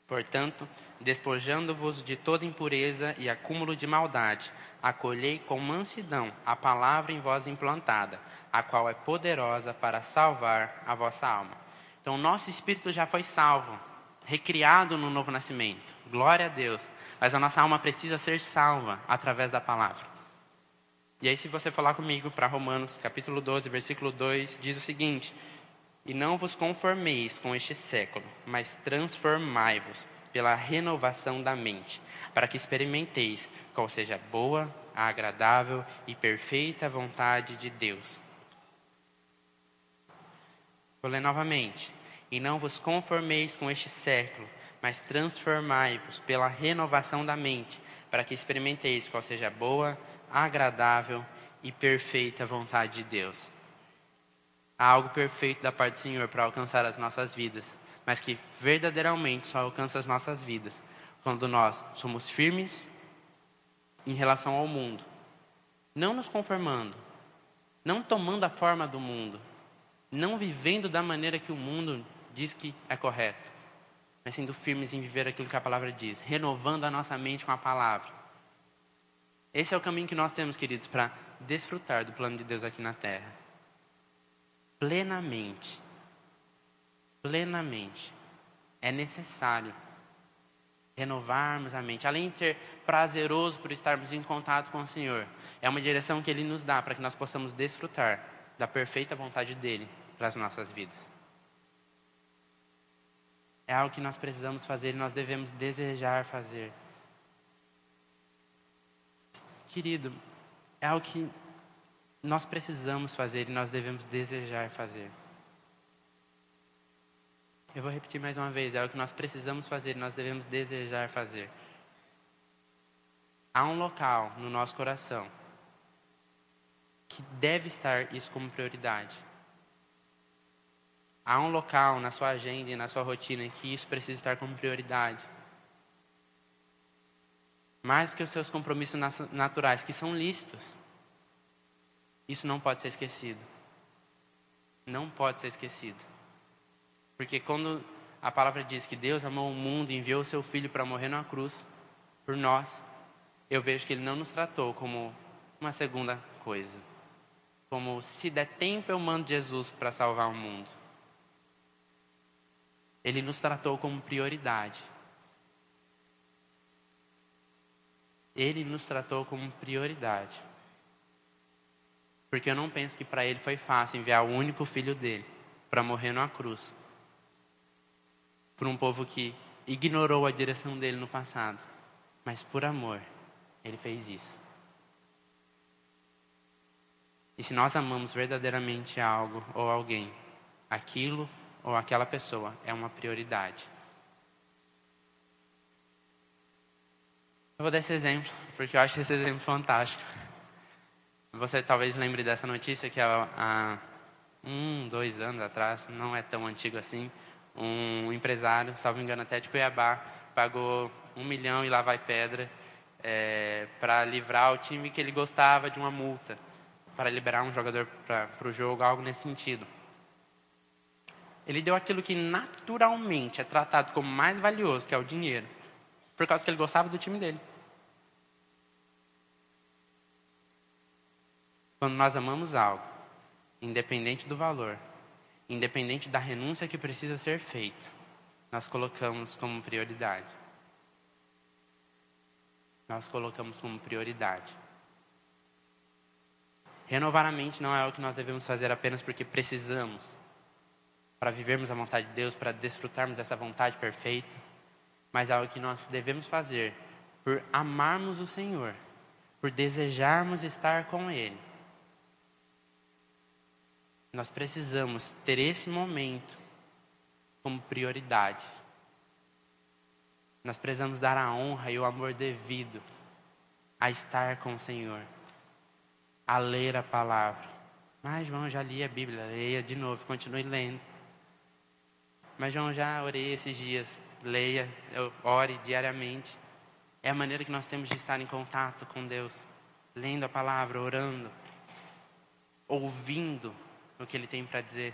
Portanto, despojando-vos de toda impureza e acúmulo de maldade, acolhei com mansidão a palavra em vós implantada, a qual é poderosa para salvar a vossa alma. Então, o nosso espírito já foi salvo, recriado no novo nascimento. Glória a Deus. Mas a nossa alma precisa ser salva através da palavra. E aí, se você falar comigo para Romanos, capítulo 12, versículo 2, diz o seguinte: E não vos conformeis com este século, mas transformai-vos pela renovação da mente, para que experimenteis qual seja a boa, a agradável e perfeita vontade de Deus. Vou ler novamente. E não vos conformeis com este século, mas transformai-vos pela renovação da mente, para que experimenteis qual seja a boa, agradável e perfeita vontade de Deus. Há algo perfeito da parte do Senhor para alcançar as nossas vidas, mas que verdadeiramente só alcança as nossas vidas quando nós somos firmes em relação ao mundo, não nos conformando, não tomando a forma do mundo, não vivendo da maneira que o mundo diz que é correto, mas sendo firmes em viver aquilo que a palavra diz, renovando a nossa mente com a palavra. Esse é o caminho que nós temos, queridos, para desfrutar do plano de Deus aqui na terra. Plenamente. Plenamente. É necessário renovarmos a mente. Além de ser prazeroso por estarmos em contato com o Senhor, é uma direção que Ele nos dá para que nós possamos desfrutar da perfeita vontade dEle para as nossas vidas. É algo que nós precisamos fazer e nós devemos desejar fazer. Querido, é algo que nós precisamos fazer e nós devemos desejar fazer. Eu vou repetir mais uma vez: é algo que nós precisamos fazer e nós devemos desejar fazer. Há um local no nosso coração que deve estar isso como prioridade. Há um local na sua agenda e na sua rotina que isso precisa estar como prioridade mais do que os seus compromissos naturais, que são lícitos. Isso não pode ser esquecido. Não pode ser esquecido. Porque quando a palavra diz que Deus amou o mundo e enviou o seu filho para morrer na cruz por nós, eu vejo que ele não nos tratou como uma segunda coisa. Como se der tempo eu mando Jesus para salvar o mundo. Ele nos tratou como prioridade. Ele nos tratou como prioridade. Porque eu não penso que para ele foi fácil enviar o único filho dele para morrer numa cruz. Por um povo que ignorou a direção dele no passado. Mas por amor, ele fez isso. E se nós amamos verdadeiramente algo ou alguém, aquilo ou aquela pessoa é uma prioridade. Eu vou dar esse exemplo, porque eu acho esse exemplo fantástico. Você talvez lembre dessa notícia que há, há um, dois anos atrás, não é tão antigo assim, um empresário, salvo engano até de Cuiabá, pagou um milhão e lá vai pedra é, para livrar o time que ele gostava de uma multa, para liberar um jogador para o jogo, algo nesse sentido. Ele deu aquilo que naturalmente é tratado como mais valioso, que é o dinheiro por causa que ele gostava do time dele. Quando nós amamos algo, independente do valor, independente da renúncia que precisa ser feita, nós colocamos como prioridade. Nós colocamos como prioridade. Renovar a mente não é o que nós devemos fazer apenas porque precisamos, para vivermos a vontade de Deus, para desfrutarmos dessa vontade perfeita mas é algo que nós devemos fazer por amarmos o Senhor, por desejarmos estar com Ele. Nós precisamos ter esse momento como prioridade. Nós precisamos dar a honra e o amor devido a estar com o Senhor, a ler a palavra. Mas, João, já li a Bíblia, leia de novo, continue lendo. Mas, João, já orei esses dias, leia, ore diariamente. É a maneira que nós temos de estar em contato com Deus, lendo a palavra, orando, ouvindo o que Ele tem para dizer.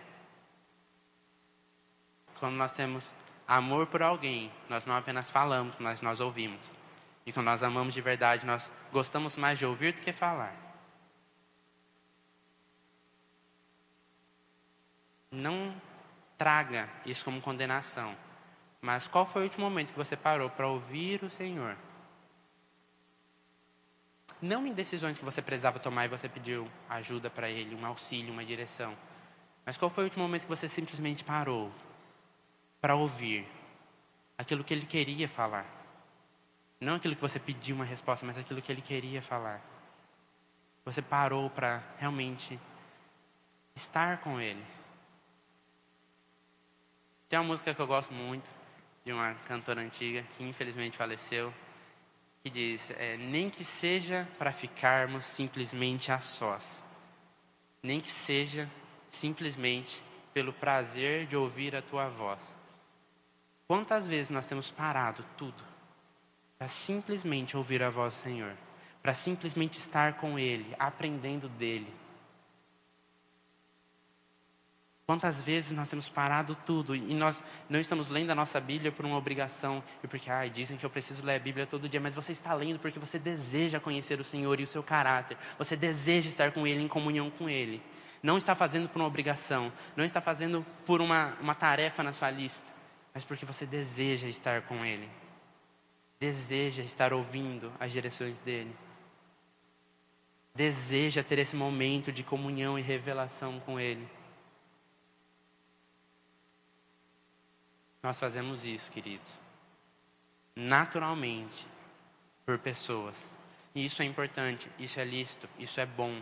Quando nós temos amor por alguém, nós não apenas falamos, mas nós ouvimos. E quando nós amamos de verdade, nós gostamos mais de ouvir do que falar. Não traga isso como condenação. Mas qual foi o último momento que você parou para ouvir o Senhor? Não em decisões que você precisava tomar e você pediu ajuda para Ele, um auxílio, uma direção. Mas qual foi o último momento que você simplesmente parou para ouvir aquilo que Ele queria falar? Não aquilo que você pediu uma resposta, mas aquilo que Ele queria falar. Você parou para realmente estar com Ele. Tem uma música que eu gosto muito, de uma cantora antiga, que infelizmente faleceu, que diz: é, Nem que seja para ficarmos simplesmente a sós, nem que seja simplesmente pelo prazer de ouvir a tua voz. Quantas vezes nós temos parado tudo para simplesmente ouvir a voz do Senhor, para simplesmente estar com Ele, aprendendo dele? Quantas vezes nós temos parado tudo e nós não estamos lendo a nossa Bíblia por uma obrigação e porque ai, dizem que eu preciso ler a Bíblia todo dia, mas você está lendo porque você deseja conhecer o Senhor e o seu caráter, você deseja estar com Ele, em comunhão com Ele. Não está fazendo por uma obrigação, não está fazendo por uma, uma tarefa na sua lista, mas porque você deseja estar com Ele, deseja estar ouvindo as direções dEle, deseja ter esse momento de comunhão e revelação com Ele. Nós fazemos isso, queridos, naturalmente, por pessoas. E isso é importante, isso é lícito, isso é bom.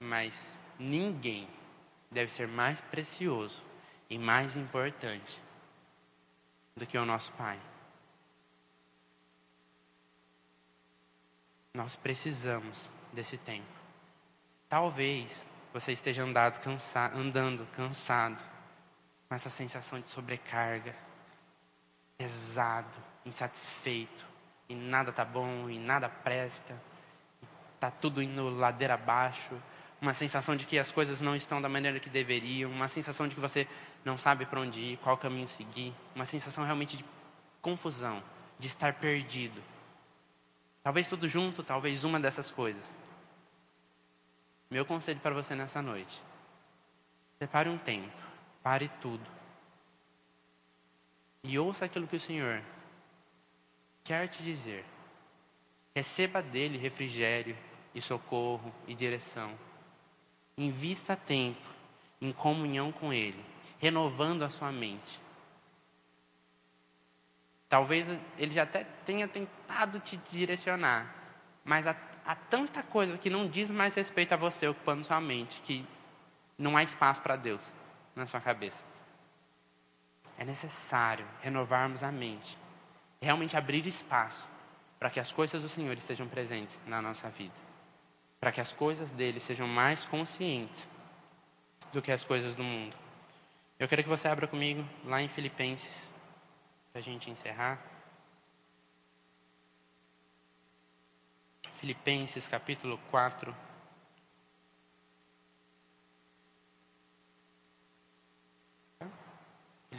Mas ninguém deve ser mais precioso e mais importante do que o nosso Pai. Nós precisamos desse tempo. Talvez você esteja andado, cansa andando cansado com essa sensação de sobrecarga, pesado, insatisfeito, e nada tá bom, e nada presta, tá tudo indo ladeira abaixo, uma sensação de que as coisas não estão da maneira que deveriam, uma sensação de que você não sabe para onde ir, qual caminho seguir, uma sensação realmente de confusão, de estar perdido. Talvez tudo junto, talvez uma dessas coisas. Meu conselho para você nessa noite: separe um tempo Pare tudo. E ouça aquilo que o Senhor quer te dizer. Receba dele refrigério e socorro e direção. Invista tempo em comunhão com ele, renovando a sua mente. Talvez ele já até tenha tentado te direcionar, mas há, há tanta coisa que não diz mais respeito a você ocupando sua mente que não há espaço para Deus na sua cabeça. É necessário renovarmos a mente, realmente abrir espaço para que as coisas do Senhor estejam presentes na nossa vida, para que as coisas dele sejam mais conscientes do que as coisas do mundo. Eu quero que você abra comigo lá em Filipenses, para a gente encerrar. Filipenses capítulo 4.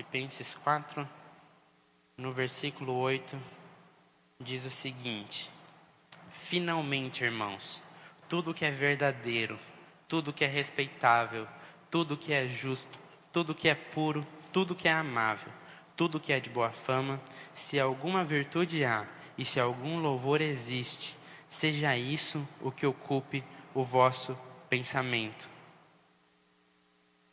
Filipenses 4, no versículo 8, diz o seguinte: Finalmente, irmãos, tudo que é verdadeiro, tudo que é respeitável, tudo que é justo, tudo que é puro, tudo que é amável, tudo que é de boa fama, se alguma virtude há e se algum louvor existe, seja isso o que ocupe o vosso pensamento.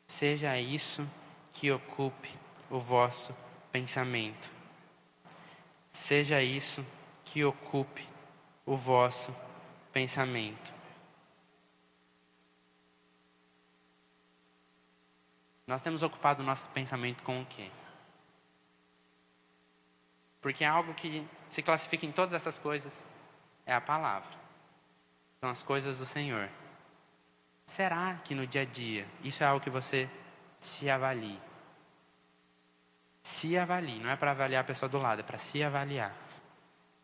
Seja isso que ocupe o vosso pensamento. Seja isso que ocupe o vosso pensamento. Nós temos ocupado o nosso pensamento com o quê? Porque algo que se classifica em todas essas coisas é a palavra. São as coisas do Senhor. Será que no dia a dia isso é algo que você se avalie? Se avalie, não é para avaliar a pessoa do lado, é para se avaliar.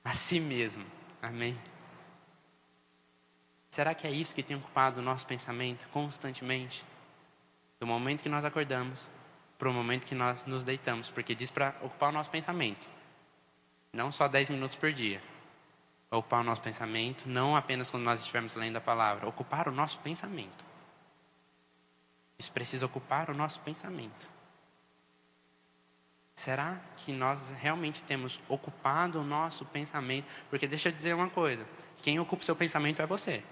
A si mesmo. Amém? Será que é isso que tem ocupado o nosso pensamento constantemente? Do momento que nós acordamos para o momento que nós nos deitamos, porque diz para ocupar o nosso pensamento. Não só 10 minutos por dia. Ocupar o nosso pensamento, não apenas quando nós estivermos lendo a palavra, ocupar o nosso pensamento. Isso precisa ocupar o nosso pensamento. Será que nós realmente temos ocupado o nosso pensamento? Porque deixa eu dizer uma coisa: quem ocupa o seu pensamento é você.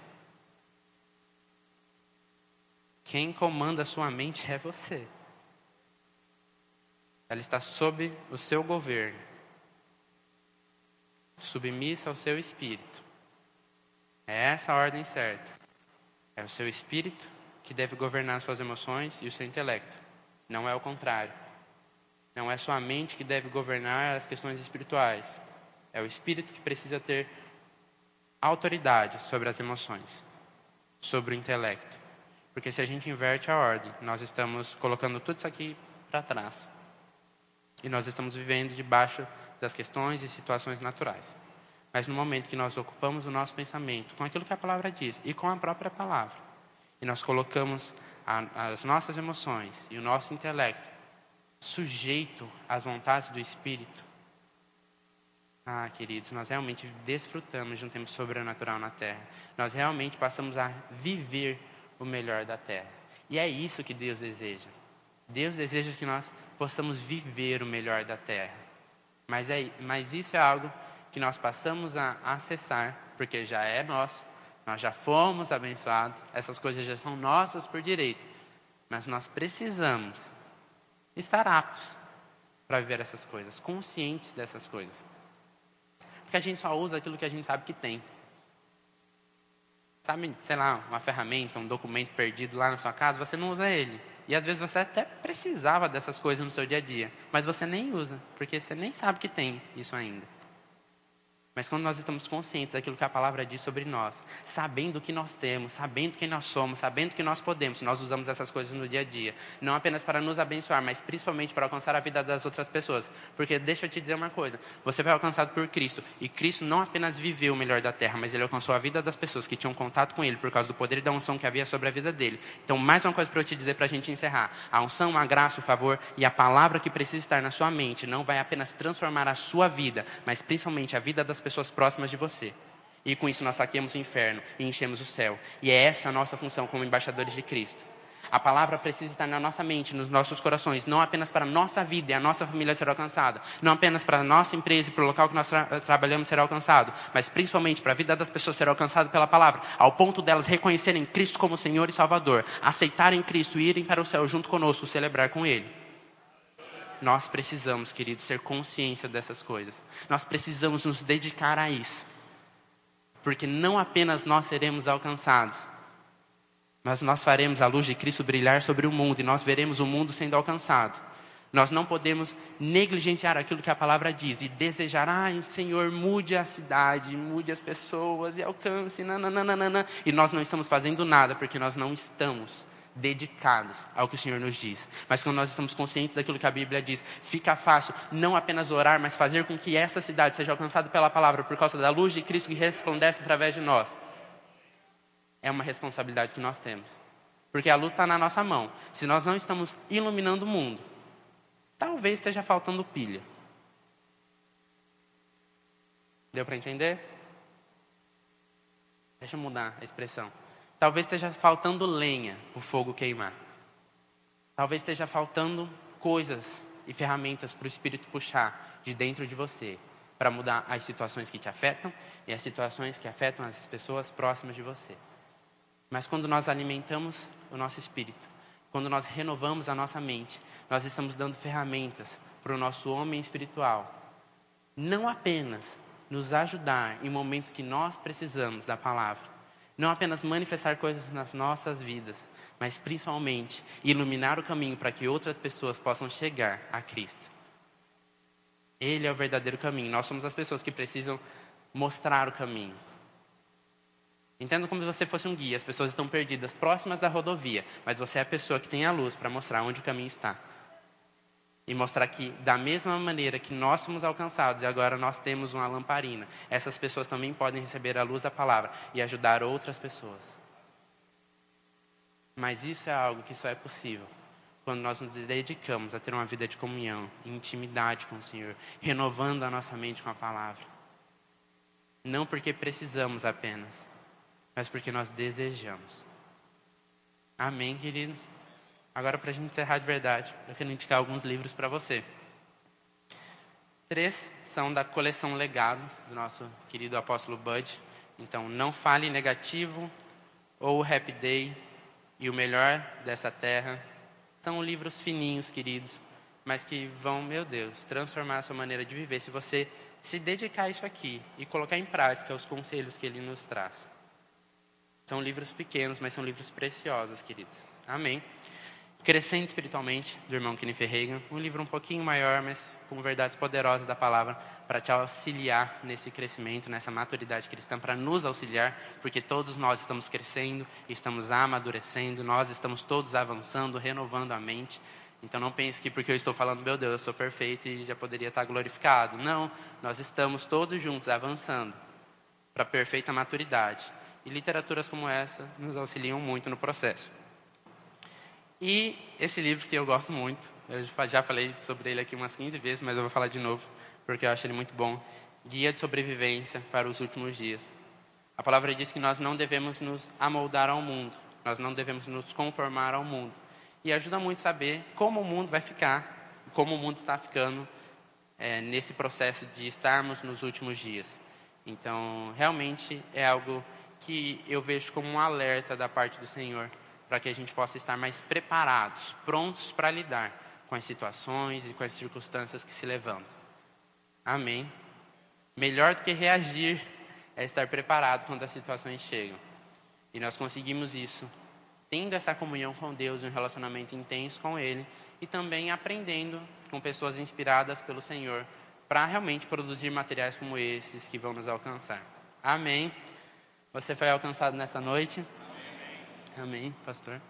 Quem comanda a sua mente é você. Ela está sob o seu governo, submissa ao seu espírito. É essa a ordem certa. É o seu espírito que deve governar suas emoções e o seu intelecto. Não é o contrário. Não é sua mente que deve governar as questões espirituais. É o espírito que precisa ter autoridade sobre as emoções, sobre o intelecto. Porque se a gente inverte a ordem, nós estamos colocando tudo isso aqui para trás. E nós estamos vivendo debaixo das questões e situações naturais. Mas no momento que nós ocupamos o nosso pensamento com aquilo que a palavra diz e com a própria palavra, e nós colocamos a, as nossas emoções e o nosso intelecto sujeito às vontades do Espírito, ah, queridos, nós realmente desfrutamos de um tempo sobrenatural na terra. Nós realmente passamos a viver o melhor da terra. E é isso que Deus deseja. Deus deseja que nós possamos viver o melhor da terra. Mas, é, mas isso é algo que nós passamos a acessar, porque já é nosso, nós já fomos abençoados, essas coisas já são nossas por direito. Mas nós precisamos estar aptos para viver essas coisas, conscientes dessas coisas. Porque a gente só usa aquilo que a gente sabe que tem. Sabe, sei lá, uma ferramenta, um documento perdido lá na sua casa, você não usa ele. E às vezes você até precisava dessas coisas no seu dia a dia, mas você nem usa, porque você nem sabe que tem isso ainda. Mas quando nós estamos conscientes daquilo que a palavra diz sobre nós, sabendo o que nós temos, sabendo quem nós somos, sabendo que nós podemos, nós usamos essas coisas no dia a dia, não apenas para nos abençoar, mas principalmente para alcançar a vida das outras pessoas. Porque deixa eu te dizer uma coisa: você foi alcançado por Cristo, e Cristo não apenas viveu o melhor da terra, mas ele alcançou a vida das pessoas que tinham contato com ele por causa do poder e da unção que havia sobre a vida dele. Então, mais uma coisa para eu te dizer para a gente encerrar: a unção, a graça, o favor e a palavra que precisa estar na sua mente não vai apenas transformar a sua vida, mas principalmente a vida das pessoas próximas de você. E com isso nós saqueamos o inferno e enchemos o céu. E é essa a nossa função como embaixadores de Cristo. A palavra precisa estar na nossa mente, nos nossos corações, não apenas para a nossa vida e a nossa família ser alcançada, não apenas para a nossa empresa e para o local que nós tra trabalhamos ser alcançado, mas principalmente para a vida das pessoas ser alcançada pela palavra, ao ponto delas reconhecerem Cristo como Senhor e Salvador, aceitarem Cristo e irem para o céu junto conosco, celebrar com Ele. Nós precisamos, queridos, ser consciência dessas coisas. Nós precisamos nos dedicar a isso. Porque não apenas nós seremos alcançados, mas nós faremos a luz de Cristo brilhar sobre o mundo e nós veremos o mundo sendo alcançado. Nós não podemos negligenciar aquilo que a palavra diz e desejar, ai, Senhor, mude a cidade, mude as pessoas e alcance, nananana. E nós não estamos fazendo nada porque nós não estamos dedicados ao que o Senhor nos diz. Mas quando nós estamos conscientes daquilo que a Bíblia diz, fica fácil não apenas orar, mas fazer com que essa cidade seja alcançada pela palavra por causa da luz de Cristo que resplandece através de nós. É uma responsabilidade que nós temos. Porque a luz está na nossa mão. Se nós não estamos iluminando o mundo, talvez esteja faltando pilha. Deu para entender? Deixa eu mudar a expressão. Talvez esteja faltando lenha para o fogo queimar. Talvez esteja faltando coisas e ferramentas para o Espírito puxar de dentro de você para mudar as situações que te afetam e as situações que afetam as pessoas próximas de você. Mas quando nós alimentamos o nosso espírito, quando nós renovamos a nossa mente, nós estamos dando ferramentas para o nosso homem espiritual. Não apenas nos ajudar em momentos que nós precisamos da palavra, não apenas manifestar coisas nas nossas vidas, mas principalmente iluminar o caminho para que outras pessoas possam chegar a Cristo. Ele é o verdadeiro caminho. Nós somos as pessoas que precisam mostrar o caminho. Entenda como se você fosse um guia. As pessoas estão perdidas próximas da rodovia, mas você é a pessoa que tem a luz para mostrar onde o caminho está. E mostrar que, da mesma maneira que nós somos alcançados e agora nós temos uma lamparina, essas pessoas também podem receber a luz da palavra e ajudar outras pessoas. Mas isso é algo que só é possível quando nós nos dedicamos a ter uma vida de comunhão, intimidade com o Senhor, renovando a nossa mente com a palavra. Não porque precisamos apenas, mas porque nós desejamos. Amém, queridos? Agora, para a gente encerrar de verdade, eu quero indicar alguns livros para você. Três são da coleção Legado, do nosso querido apóstolo Bud. Então, Não Fale Negativo, ou Happy Day, e O Melhor dessa Terra. São livros fininhos, queridos, mas que vão, meu Deus, transformar a sua maneira de viver se você se dedicar a isso aqui e colocar em prática os conselhos que ele nos traz. São livros pequenos, mas são livros preciosos, queridos. Amém. Crescendo Espiritualmente, do irmão Kenny Ferreira. Um livro um pouquinho maior, mas com verdades poderosas da palavra para te auxiliar nesse crescimento, nessa maturidade cristã, para nos auxiliar, porque todos nós estamos crescendo, estamos amadurecendo, nós estamos todos avançando, renovando a mente. Então não pense que porque eu estou falando, meu Deus, eu sou perfeito e já poderia estar glorificado. Não, nós estamos todos juntos avançando para a perfeita maturidade. E literaturas como essa nos auxiliam muito no processo. E esse livro que eu gosto muito, eu já falei sobre ele aqui umas 15 vezes, mas eu vou falar de novo, porque eu acho ele muito bom. Guia de sobrevivência para os últimos dias. A palavra diz que nós não devemos nos amoldar ao mundo, nós não devemos nos conformar ao mundo. E ajuda muito saber como o mundo vai ficar, como o mundo está ficando é, nesse processo de estarmos nos últimos dias. Então, realmente é algo que eu vejo como um alerta da parte do Senhor para que a gente possa estar mais preparados, prontos para lidar com as situações e com as circunstâncias que se levantam. Amém. Melhor do que reagir é estar preparado quando as situações chegam. E nós conseguimos isso tendo essa comunhão com Deus um relacionamento intenso com Ele e também aprendendo com pessoas inspiradas pelo Senhor para realmente produzir materiais como esses que vão nos alcançar. Amém. Você foi alcançado nessa noite? Amém, pastor.